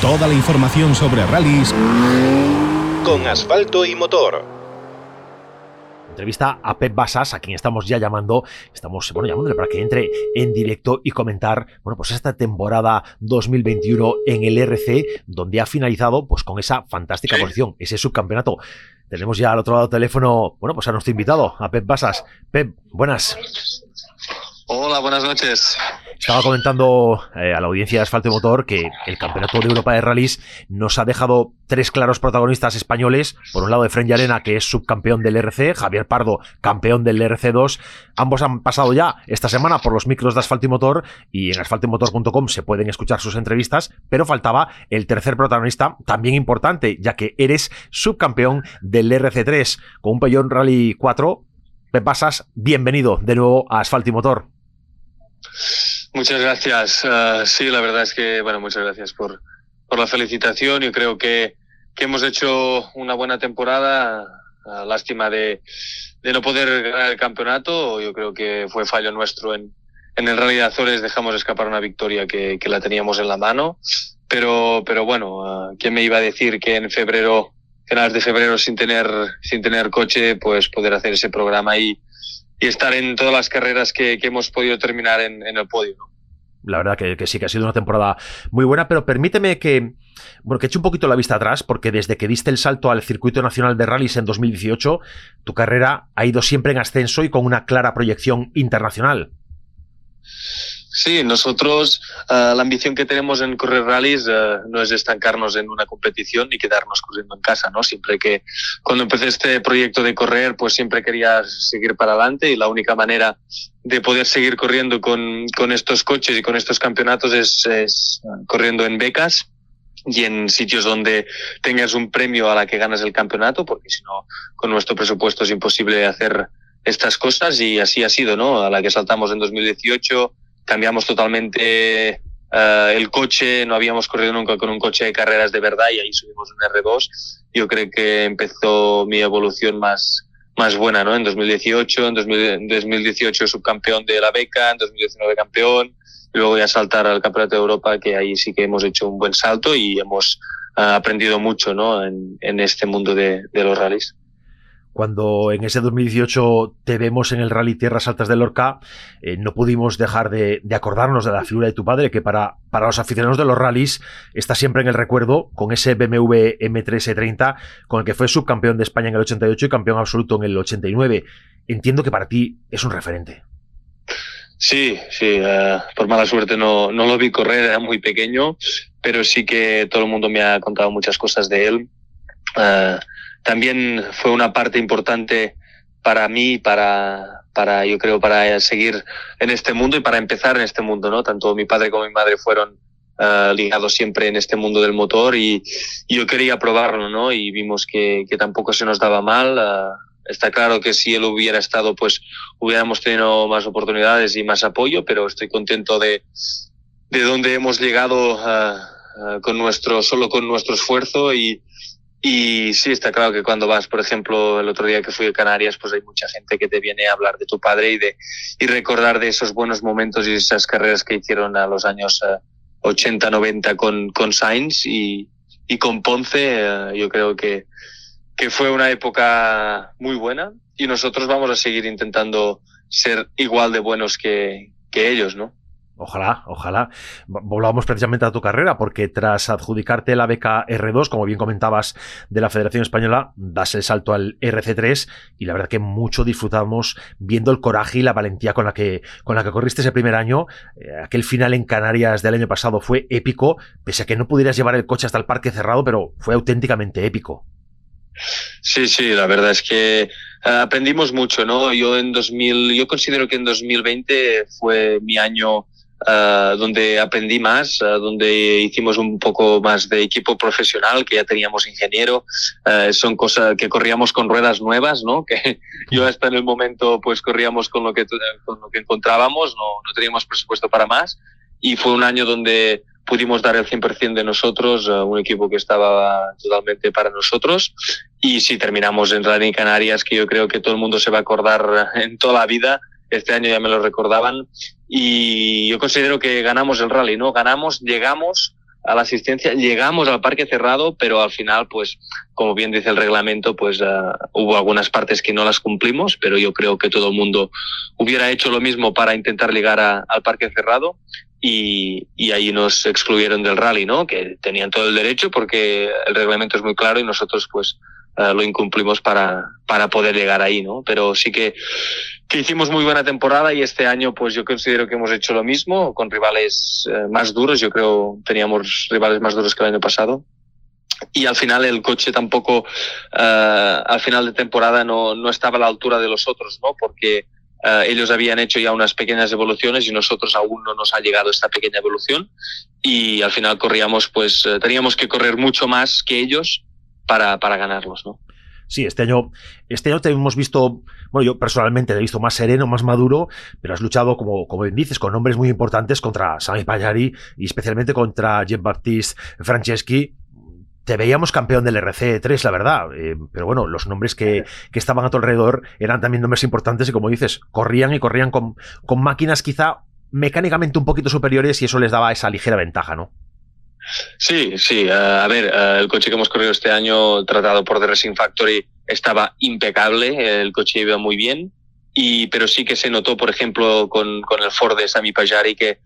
Toda la información sobre rallies con asfalto y motor entrevista a Pep Basas, a quien estamos ya llamando, estamos bueno, llamándole para que entre en directo y comentar, bueno, pues esta temporada 2021 en el RC, donde ha finalizado pues con esa fantástica posición, ese subcampeonato. Tenemos ya al otro lado del teléfono, bueno, pues a nuestro invitado, a Pep Basas. Pep, buenas. Hola, buenas noches. Estaba comentando eh, a la audiencia de Asfalto y Motor que el Campeonato de Europa de Rallys nos ha dejado tres claros protagonistas españoles. Por un lado, Efren Arena, que es subcampeón del RC, Javier Pardo, campeón del RC2. Ambos han pasado ya esta semana por los micros de Asfalto y Motor y en asfaltoymotor.com se pueden escuchar sus entrevistas, pero faltaba el tercer protagonista, también importante, ya que eres subcampeón del RC3 con un Peugeot Rally 4. Pep Basas, bienvenido de nuevo a Asfalto y Motor. Muchas gracias. Uh, sí, la verdad es que, bueno, muchas gracias por, por la felicitación. Yo creo que, que hemos hecho una buena temporada. Uh, lástima de, de no poder ganar el campeonato. Yo creo que fue fallo nuestro en, en el Rally de Azores. Dejamos escapar una victoria que, que la teníamos en la mano. Pero, pero bueno, uh, ¿quién me iba a decir que en febrero, finales de febrero, sin tener, sin tener coche, pues poder hacer ese programa y, y estar en todas las carreras que, hemos podido terminar en, el podio. La verdad que, sí, que ha sido una temporada muy buena, pero permíteme que, bueno, que eche un poquito la vista atrás, porque desde que diste el salto al circuito nacional de rallies en 2018, tu carrera ha ido siempre en ascenso y con una clara proyección internacional. Nosotros uh, la ambición que tenemos en correr rallies uh, no es estancarnos en una competición ni quedarnos corriendo en casa, ¿no? Siempre que cuando empecé este proyecto de correr, pues siempre quería seguir para adelante y la única manera de poder seguir corriendo con, con estos coches y con estos campeonatos es, es corriendo en becas y en sitios donde tengas un premio a la que ganas el campeonato, porque si no, con nuestro presupuesto es imposible hacer estas cosas y así ha sido, ¿no? A la que saltamos en 2018 cambiamos totalmente uh, el coche, no habíamos corrido nunca con un coche de carreras de verdad y ahí subimos un R2. Yo creo que empezó mi evolución más, más buena, ¿no? En 2018, en 2018 subcampeón de la beca, en 2019 campeón, y luego ya saltar al Campeonato de Europa, que ahí sí que hemos hecho un buen salto y hemos uh, aprendido mucho, ¿no? En, en este mundo de, de los rallies cuando en ese 2018 te vemos en el Rally Tierras Altas de Lorca, eh, no pudimos dejar de, acordarnos de la figura de tu padre, que para, para los aficionados de los rallies está siempre en el recuerdo con ese BMW M3 E30 con el que fue subcampeón de España en el 88 y campeón absoluto en el 89. Entiendo que para ti es un referente. Sí, sí, eh, por mala suerte no, no lo vi correr, era muy pequeño, pero sí que todo el mundo me ha contado muchas cosas de él. Uh, también fue una parte importante para mí, para, para, yo creo, para seguir en este mundo y para empezar en este mundo, ¿no? Tanto mi padre como mi madre fueron uh, ligados siempre en este mundo del motor y, yo quería probarlo, ¿no? Y vimos que, que tampoco se nos daba mal. Uh, está claro que si él hubiera estado, pues hubiéramos tenido más oportunidades y más apoyo, pero estoy contento de, de dónde hemos llegado uh, con nuestro, solo con nuestro esfuerzo y, y sí, está claro que cuando vas, por ejemplo, el otro día que fui a Canarias, pues hay mucha gente que te viene a hablar de tu padre y de y recordar de esos buenos momentos y esas carreras que hicieron a los años 80, eh, 90 con, con Sainz y, y con Ponce. Eh, yo creo que, que fue una época muy buena y nosotros vamos a seguir intentando ser igual de buenos que, que ellos, ¿no? Ojalá, ojalá. Volvamos precisamente a tu carrera, porque tras adjudicarte la beca R2, como bien comentabas, de la Federación Española, das el salto al RC3 y la verdad que mucho disfrutamos viendo el coraje y la valentía con la que, con la que corriste ese primer año. Eh, aquel final en Canarias del año pasado fue épico, pese a que no pudieras llevar el coche hasta el parque cerrado, pero fue auténticamente épico. Sí, sí, la verdad es que eh, aprendimos mucho, ¿no? Yo en 2000, yo considero que en 2020 fue mi año Uh, donde aprendí más, uh, donde hicimos un poco más de equipo profesional, que ya teníamos ingeniero, uh, son cosas que corríamos con ruedas nuevas, ¿no? Que yo hasta en el momento pues corríamos con lo que, con lo que encontrábamos, no, no teníamos presupuesto para más y fue un año donde pudimos dar el 100% de nosotros, un equipo que estaba totalmente para nosotros. Y si terminamos en Rally Canarias, que yo creo que todo el mundo se va a acordar en toda la vida, este año ya me lo recordaban y yo considero que ganamos el rally, ¿no? Ganamos, llegamos a la asistencia. Llegamos al parque cerrado, pero al final, pues, como bien dice el reglamento, pues uh, hubo algunas partes que no las cumplimos, pero yo creo que todo el mundo hubiera hecho lo mismo para intentar llegar a, al parque cerrado. Y, y, ahí nos excluyeron del rally, ¿no? Que tenían todo el derecho porque el reglamento es muy claro y nosotros, pues, uh, lo incumplimos para, para poder llegar ahí, ¿no? Pero sí que que hicimos muy buena temporada y este año pues yo considero que hemos hecho lo mismo con rivales eh, más duros. Yo creo teníamos rivales más duros que el año pasado. Y al final el coche tampoco, uh, al final de temporada no, no estaba a la altura de los otros, ¿no? Porque uh, ellos habían hecho ya unas pequeñas evoluciones y nosotros aún no nos ha llegado esta pequeña evolución. Y al final corríamos, pues teníamos que correr mucho más que ellos para, para ganarlos, ¿no? Sí, este año, este año te hemos visto, bueno, yo personalmente te he visto más sereno, más maduro, pero has luchado, como, como bien dices, con nombres muy importantes contra Sami Payari y especialmente contra Jean-Baptiste Franceschi. Te veíamos campeón del RC3, la verdad, eh, pero bueno, los nombres que, que, estaban a tu alrededor eran también nombres importantes y como dices, corrían y corrían con, con máquinas quizá mecánicamente un poquito superiores y eso les daba esa ligera ventaja, ¿no? Sí, sí. Uh, a ver, uh, el coche que hemos corrido este año, tratado por The Racing Factory, estaba impecable. El coche iba muy bien. Y, pero sí que se notó, por ejemplo, con, con el Ford de Sami Pajari, que,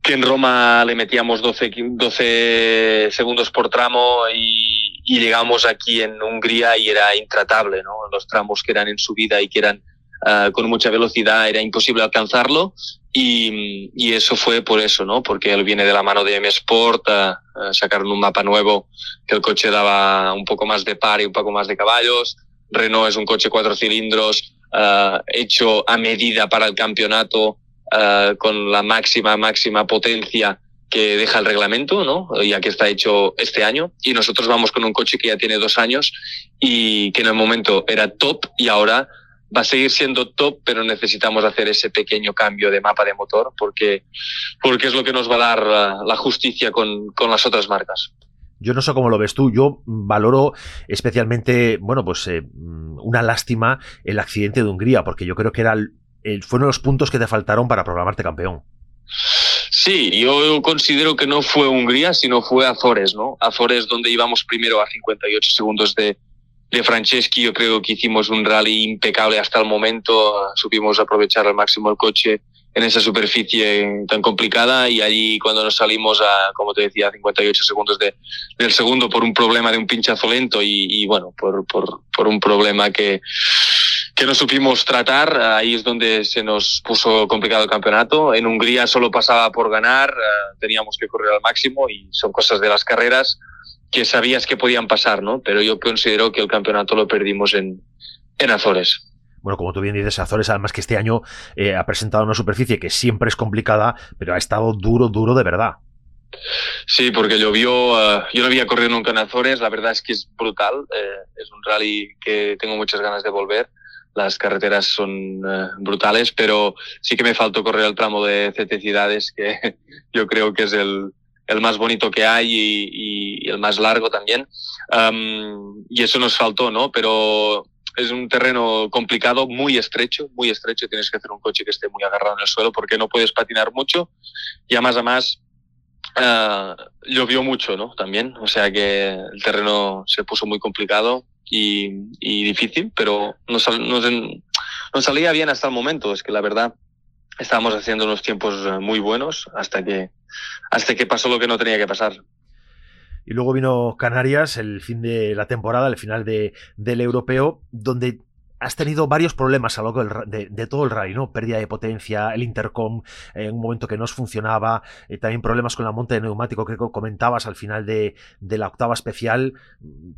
que en Roma le metíamos 12, 12 segundos por tramo y, y, llegamos aquí en Hungría y era intratable, ¿no? Los tramos que eran en subida y que eran uh, con mucha velocidad era imposible alcanzarlo y, y, eso fue por eso, ¿no? Porque él viene de la mano de M Sport, a, a sacaron un mapa nuevo que el coche daba un poco más de par y un poco más de caballos. Renault es un coche cuatro cilindros uh, hecho a medida para el campeonato uh, con la máxima, máxima potencia que deja el reglamento, ¿no? Ya que está hecho este año. Y nosotros vamos con un coche que ya tiene dos años y que en el momento era top y ahora va a seguir siendo top, pero necesitamos hacer ese pequeño cambio de mapa de motor porque, porque es lo que nos va a dar la, la justicia con, con las otras marcas. Yo no sé cómo lo ves tú. Yo valoro especialmente, bueno, pues eh, una lástima el accidente de Hungría, porque yo creo que era el, el, fue uno de los puntos que te faltaron para programarte campeón. Sí, yo considero que no fue Hungría, sino fue Azores, ¿no? Azores donde íbamos primero a 58 segundos de, de Franceschi yo creo que hicimos un rally impecable hasta el momento, supimos aprovechar al máximo el coche en esa superficie tan complicada y allí cuando nos salimos a, como te decía, 58 segundos de, del segundo por un problema de un pinchazo lento y, y bueno, por, por, por un problema que, que no supimos tratar, ahí es donde se nos puso complicado el campeonato. En Hungría solo pasaba por ganar, teníamos que correr al máximo y son cosas de las carreras que sabías que podían pasar, ¿no? Pero yo considero que el campeonato lo perdimos en, en Azores. Bueno, como tú bien dices, Azores, además que este año eh, ha presentado una superficie que siempre es complicada, pero ha estado duro, duro de verdad. Sí, porque llovió, uh, yo no había corrido nunca en Azores, la verdad es que es brutal, eh, es un rally que tengo muchas ganas de volver, las carreteras son uh, brutales, pero sí que me faltó correr el tramo de Ceteciudades, que yo creo que es el, el más bonito que hay y, el más largo también. Y eso nos faltó, ¿no? Pero es un terreno complicado, muy estrecho, muy estrecho. Tienes que hacer un coche que esté muy agarrado en el suelo porque no puedes patinar mucho. Y además, además, uh, llovió mucho, ¿no? También. O sea que el terreno se puso muy complicado y, difícil, pero nos, nos salía bien hasta el momento. Es que la verdad, estábamos haciendo unos tiempos muy buenos hasta que, hasta que pasó lo que no tenía que pasar. Y luego vino Canarias, el fin de la temporada, el final de, del europeo, donde has tenido varios problemas a lo de, de, todo el rally, ¿no? Pérdida de potencia, el intercom en un momento que no funcionaba, eh, también problemas con la monta de neumático que comentabas al final de, de, la octava especial,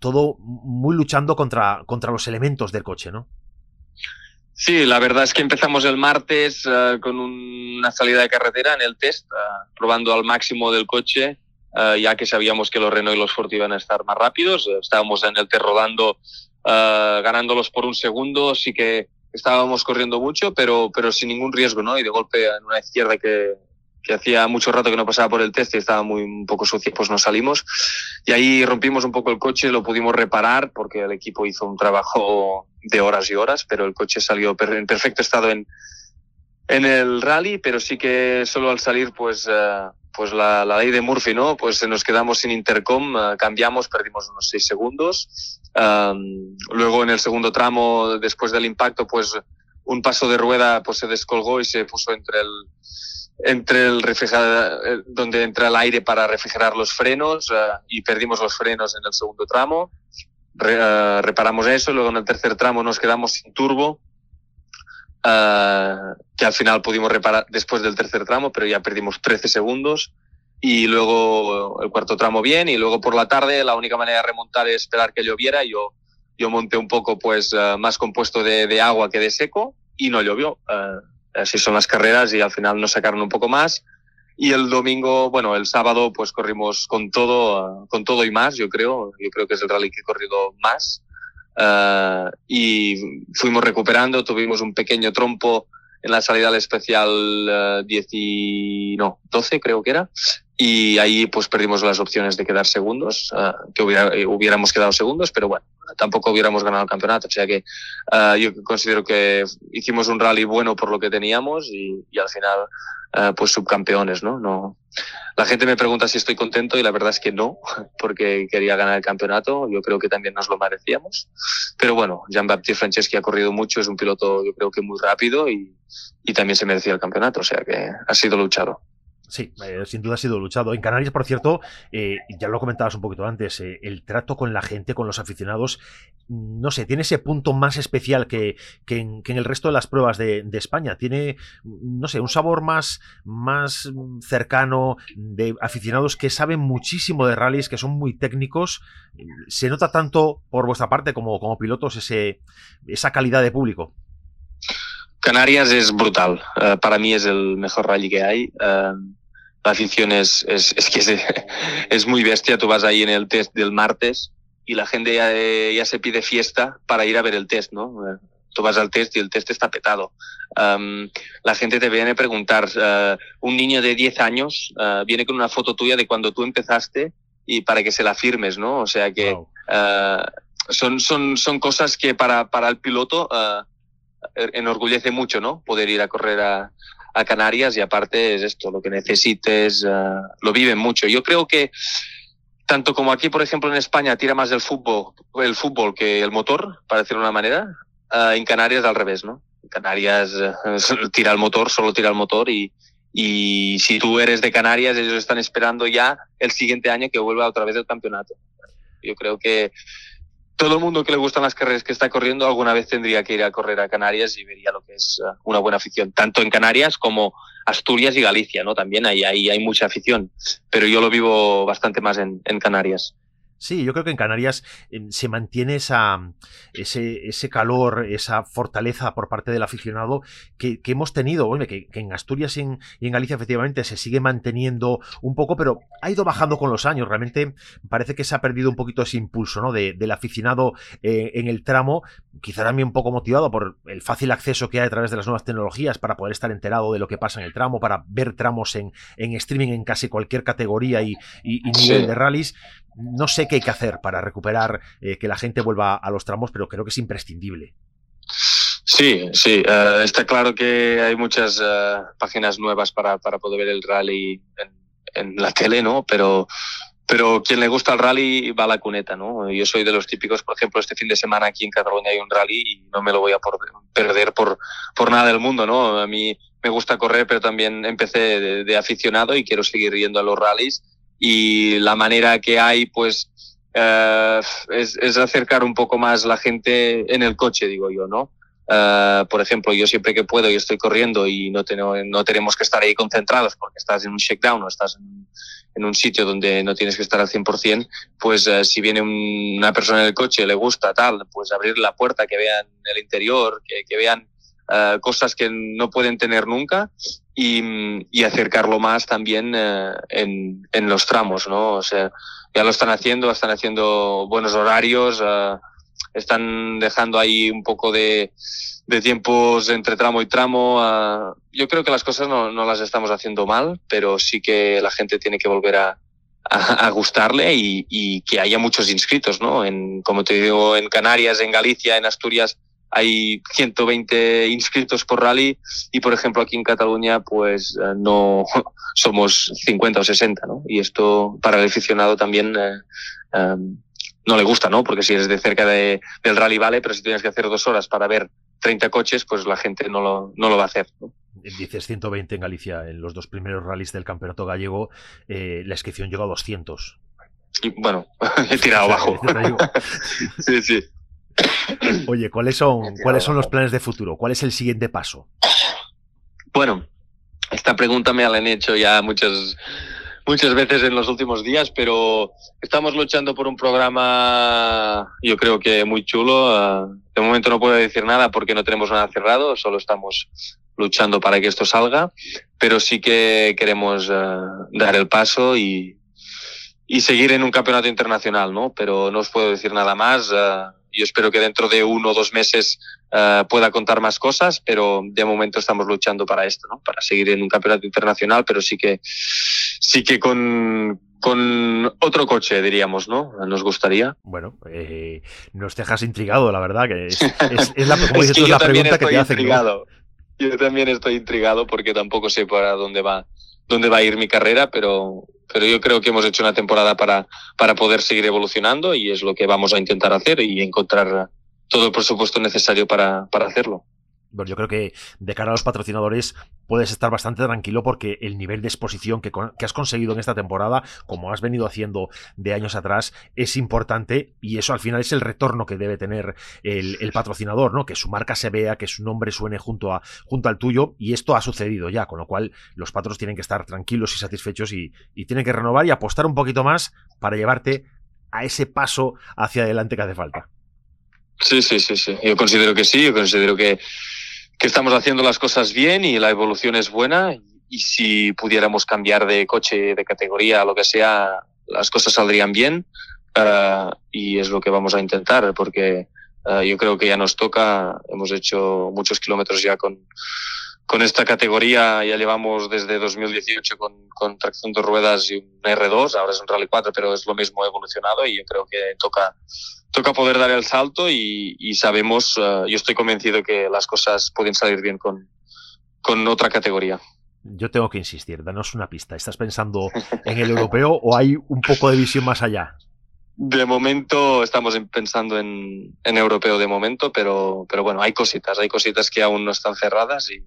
todo muy luchando contra, contra los elementos del coche, ¿no? Sí, la verdad es que empezamos el martes uh, con un, una salida de carretera en el test, uh, probando al máximo del coche, uh, ya que sabíamos que los Renault y los Ford iban a estar más rápidos. Estábamos en el test rodando, ganándolos por un segundo, sí que estábamos corriendo mucho, pero, pero sin ningún riesgo, ¿no? Y de golpe en una izquierda que, que hacía mucho rato que no pasaba por el test y estaba muy un poco sucio, pues nos salimos. Y ahí rompimos un poco el coche, lo pudimos reparar porque el equipo hizo un trabajo de horas y horas, pero el coche salió en perfecto estado en, en el rally, pero sí que solo al salir, pues, uh, pues la, la, ley de Murphy, ¿no? Pues nos quedamos sin intercom, uh, cambiamos, perdimos unos seis segundos. Um, luego en el segundo tramo, después del impacto, pues un paso de rueda pues se descolgó y se puso entre el entre el refrigerador donde entra el aire para refrigerar los frenos uh, y perdimos los frenos en el segundo tramo. Re, uh, reparamos eso, luego en el tercer tramo nos quedamos sin turbo que al final pudimos reparar después del tercer tramo, pero ya perdimos 13 segundos. Y luego el cuarto tramo bien, y luego por la tarde la única manera de remontar es esperar que lloviera. Yo, yo monté un poco pues más compuesto de, de, agua que de seco y no llovió. Así son las carreras y al final nos sacaron un poco más. Y el domingo, bueno, el sábado pues corrimos con todo, uh, con todo y más, yo creo. Yo creo que es el rally que he corrido más. Uh, y fuimos recuperando, tuvimos un pequeño trompo en la salida al especial uh, 10 y, no, 12 creo que era, y ahí pues perdimos las opciones de quedar segundos, uh, que hubiera, hubiéramos quedado segundos, pero bueno, tampoco hubiéramos ganado el campeonato, o sea que yo considero que hicimos un rally bueno por lo que teníamos y, y al final uh, pues subcampeones, ¿no? No. La gente me pregunta si estoy contento y la verdad es que no, porque quería ganar el campeonato. Yo creo que también nos lo merecíamos. Pero bueno, Jean-Baptiste Franceschi ha corrido mucho, es un piloto yo creo que muy rápido y, y también se merecía el campeonato, o sea que ha sido luchado. Sí, eh, sin duda ha sido luchado. En Canarias, por cierto, eh, ya lo comentabas un poquito antes, eh, el trato con la gente, con los aficionados, no sé, tiene ese punto más especial que, que, en, el resto de las pruebas de, de, España. Tiene, no sé, un sabor más, más cercano de aficionados que saben muchísimo de rallies, que son muy técnicos. Se nota tanto por vuestra parte como, como pilotos ese, esa calidad de público. Canarias es brutal. Uh, para mí es el mejor rally que hay. Uh, la afición es, es, es que es, es, muy bestia. Tú vas ahí en el test del martes y la gente ya, ya se pide fiesta para ir a ver el test, ¿no? Uh, tú vas al test y el test está petado. Um, la gente te viene a preguntar, un niño de 10 años viene con una foto tuya de cuando tú empezaste y para que se la firmes, ¿no? O sea que wow. son, son, son cosas que para, para el piloto enorgullece mucho, ¿no? Poder ir a correr a, Canarias y aparte es esto, lo que necesites, uh, lo viven mucho. Yo creo que tanto como aquí, por ejemplo, en España tira más del fútbol, el fútbol que el motor, para decirlo de una manera, uh, en Canarias al revés, ¿no? Canarias tira el motor, solo tira el motor y, y si tú eres de Canarias, ellos están esperando ya el siguiente año que vuelva otra vez el campeonato. Yo creo que todo el mundo que le gustan las carreras que está corriendo alguna vez tendría que ir a correr a Canarias y vería lo que es uh, una buena afición, tanto en Canarias como Asturias y Galicia, ¿no? También ahí, hay mucha afición, pero yo lo vivo bastante más en Canarias. Sí, yo creo que en Canarias eh, se mantiene esa, ese, ese, calor, esa fortaleza por parte del aficionado que, que hemos tenido, bueno, que, que, en Asturias y en, y en, Galicia efectivamente se sigue manteniendo un poco, pero ha ido bajando con los años. Realmente parece que se ha perdido un poquito ese impulso ¿no? de, del aficionado eh, en el tramo, quizá también un poco motivado por el fácil acceso que hay a través de las nuevas tecnologías para poder estar enterado de lo que pasa en el tramo, para ver tramos en, en streaming en casi cualquier categoría y, y, y nivel sí. de rallies no sé qué hay que hacer para recuperar eh, que la gente vuelva a los tramos, pero creo que es imprescindible. Sí, sí, uh, está claro que hay muchas uh, páginas nuevas para, para, poder ver el rally en, en, la tele, ¿no? Pero, pero quien le gusta el rally va a la cuneta, ¿no? Yo soy de los típicos, por ejemplo, este fin de semana aquí en Cataluña hay un rally y no me lo voy a por, perder por, por nada del mundo, ¿no? A mí me gusta correr, pero también empecé de, de aficionado y quiero seguir yendo a los rallies y la manera que hay, pues, uh, es, acercar un poco más la gente en el coche, digo yo, ¿no? Uh, por ejemplo, yo siempre que puedo y estoy corriendo y no, tengo, no tenemos que estar ahí concentrados porque estás en un shakedown o estás en, un sitio donde no tienes que estar al 100%, pues uh, si viene un, una persona en el coche, le gusta tal, pues abrir la puerta, que vean el interior, que vean uh, cosas que no pueden tener nunca y, y acercarlo más también uh, en, en, los tramos, ¿no? O sea, ya lo están haciendo, están haciendo buenos horarios, uh, están dejando ahí un poco de, de tiempos entre tramo y tramo. Yo creo que las cosas no, no, las estamos haciendo mal, pero sí que la gente tiene que volver a, a gustarle y, y, que haya muchos inscritos, ¿no? En, como te digo, en Canarias, en Galicia, en Asturias, hay 120 inscritos por rally y, por ejemplo, aquí en Cataluña, pues eh, no somos 50 o 60, ¿no? Y esto para el aficionado también eh, em, no le gusta, ¿no? Porque si eres de cerca de, del rally vale, pero si tienes que hacer dos horas para ver 30 coches, pues la gente no lo, no lo va a hacer. ¿no? Dices 120 en Galicia, en los dos primeros rallies del campeonato gallego, eh, la inscripción llegó a 200. Y, bueno, he tirado abajo. sí, sí. Oye, ¿cuáles son, ¿cuáles son los planes de futuro? ¿Cuál es el siguiente paso? Bueno, esta pregunta me la han hecho ya muchas, muchas veces en los últimos días, pero estamos luchando por un programa, yo creo que muy chulo. Ah, de momento no puedo decir nada porque no tenemos nada cerrado, solo estamos luchando para que esto salga, pero sí que queremos ah, dar el paso y, y seguir en un campeonato internacional, ¿no? Pero no os puedo decir nada más. Uh, yo espero que dentro de uno o dos meses uh, pueda contar más cosas, pero de momento estamos luchando para esto, ¿no? Para seguir en un campeonato internacional, pero sí que, sí que con, con otro coche, diríamos, ¿no? Nos gustaría. Bueno, eh, nos dejas intrigado, la verdad, que es, es, es la, es que la pregunta que te hace. Intrigado. Yo también estoy intrigado porque tampoco sé para dónde va, dónde va a ir mi carrera, pero pero yo creo que hemos hecho una temporada para, para poder seguir evolucionando y es lo que vamos a intentar hacer y encontrar todo el presupuesto necesario para, para hacerlo. Bueno, yo creo que de cara a los patrocinadores puedes estar bastante tranquilo porque el nivel de exposición que, has conseguido en esta temporada, como has venido haciendo de años atrás, es importante y eso al final es el retorno que debe tener el, el, patrocinador, ¿no? Que su marca se vea, que su nombre suene junto, a, junto al tuyo y esto ha sucedido ya, con lo cual los patros tienen que estar tranquilos y satisfechos y, y tienen que renovar y apostar un poquito más para llevarte a ese paso hacia adelante que hace falta. Sí, sí, sí, sí. Yo considero que sí, yo considero que que estamos haciendo las cosas bien y la evolución es buena y si pudiéramos cambiar de coche, de categoría, lo que sea, las cosas saldrían bien uh, y es lo que vamos a intentar porque uh, yo creo que ya nos toca, hemos hecho muchos kilómetros ya con, con esta categoría, ya llevamos desde 2018 con, con tracción de ruedas y un R2, ahora es un Rally 4, pero es lo mismo evolucionado y yo creo que toca toca poder dar el salto y, sabemos, uh, yo estoy convencido que las cosas pueden salir bien con, con otra categoría. Yo tengo que insistir, danos una pista. ¿Estás pensando en el europeo o hay un poco de visión más allá? De momento estamos pensando en, en europeo de momento, pero, pero bueno, hay cositas, hay cositas que aún no están cerradas y,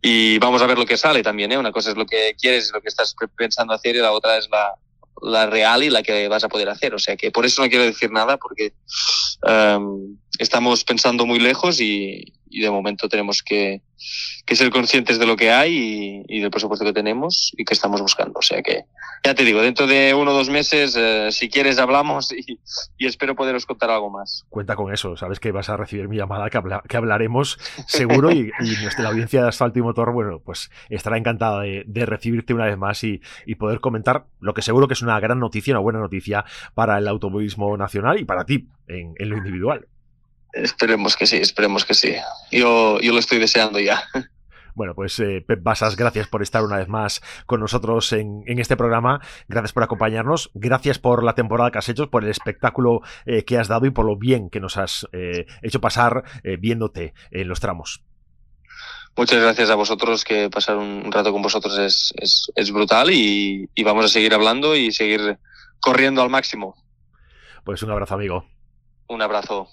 y vamos a ver lo que sale también. ¿eh? Una cosa es lo que quieres, lo que estás pensando hacer y la otra es la, la real y la que vas a poder hacer. O sea que por eso no quiero decir nada porque um, estamos pensando muy lejos y, y de momento tenemos que, que, ser conscientes de lo que hay y, del presupuesto que tenemos y que estamos buscando. O sea que, ya te digo, dentro de uno o dos meses, eh, si quieres, hablamos y, espero poderos contar algo más. Cuenta con eso, sabes que vas a recibir mi llamada, que, habla, que hablaremos seguro y, nuestra audiencia de Asfalto y Motor, bueno, pues estará encantada de, recibirte una vez más y, poder comentar lo que seguro que es una gran noticia, una buena noticia para el automovilismo nacional y para ti en lo individual. Esperemos que sí, esperemos que sí. Yo, yo lo estoy deseando ya. Bueno, pues eh, Pep Basas, gracias por estar una vez más con nosotros en, en, este programa. Gracias por acompañarnos. Gracias por la temporada que has hecho, por el espectáculo eh, que has dado y por lo bien que nos has eh, hecho pasar viéndote en los tramos. Muchas gracias a vosotros, que pasar un rato con vosotros es, es, es brutal y, y vamos a seguir hablando y seguir corriendo al máximo. Pues un abrazo, amigo. Un abrazo.